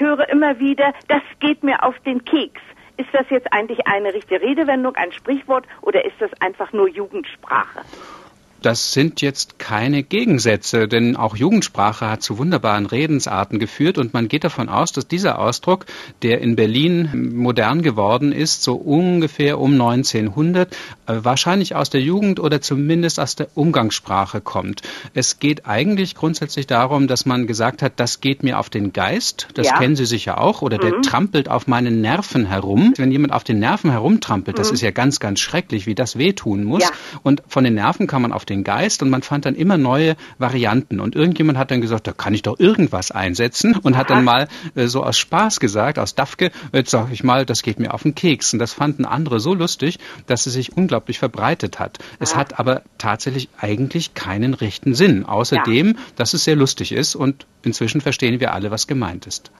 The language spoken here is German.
Ich höre immer wieder, das geht mir auf den Keks. Ist das jetzt eigentlich eine richtige Redewendung, ein Sprichwort oder ist das einfach nur Jugendsprache? Das sind jetzt keine Gegensätze, denn auch Jugendsprache hat zu wunderbaren Redensarten geführt und man geht davon aus, dass dieser Ausdruck, der in Berlin modern geworden ist, so ungefähr um 1900, äh, wahrscheinlich aus der Jugend oder zumindest aus der Umgangssprache kommt. Es geht eigentlich grundsätzlich darum, dass man gesagt hat, das geht mir auf den Geist, das ja. kennen Sie sicher auch, oder der mhm. trampelt auf meinen Nerven herum. Wenn jemand auf den Nerven herumtrampelt, mhm. das ist ja ganz, ganz schrecklich, wie das wehtun muss. Ja. Und von den Nerven kann man auf den Geist und man fand dann immer neue Varianten. Und irgendjemand hat dann gesagt, da kann ich doch irgendwas einsetzen und hat dann mal äh, so aus Spaß gesagt, aus Dafke, jetzt sag ich mal, das geht mir auf den Keks. Und das fanden andere so lustig, dass es sich unglaublich verbreitet hat. Es hat aber tatsächlich eigentlich keinen rechten Sinn, außerdem, ja. dass es sehr lustig ist und inzwischen verstehen wir alle, was gemeint ist.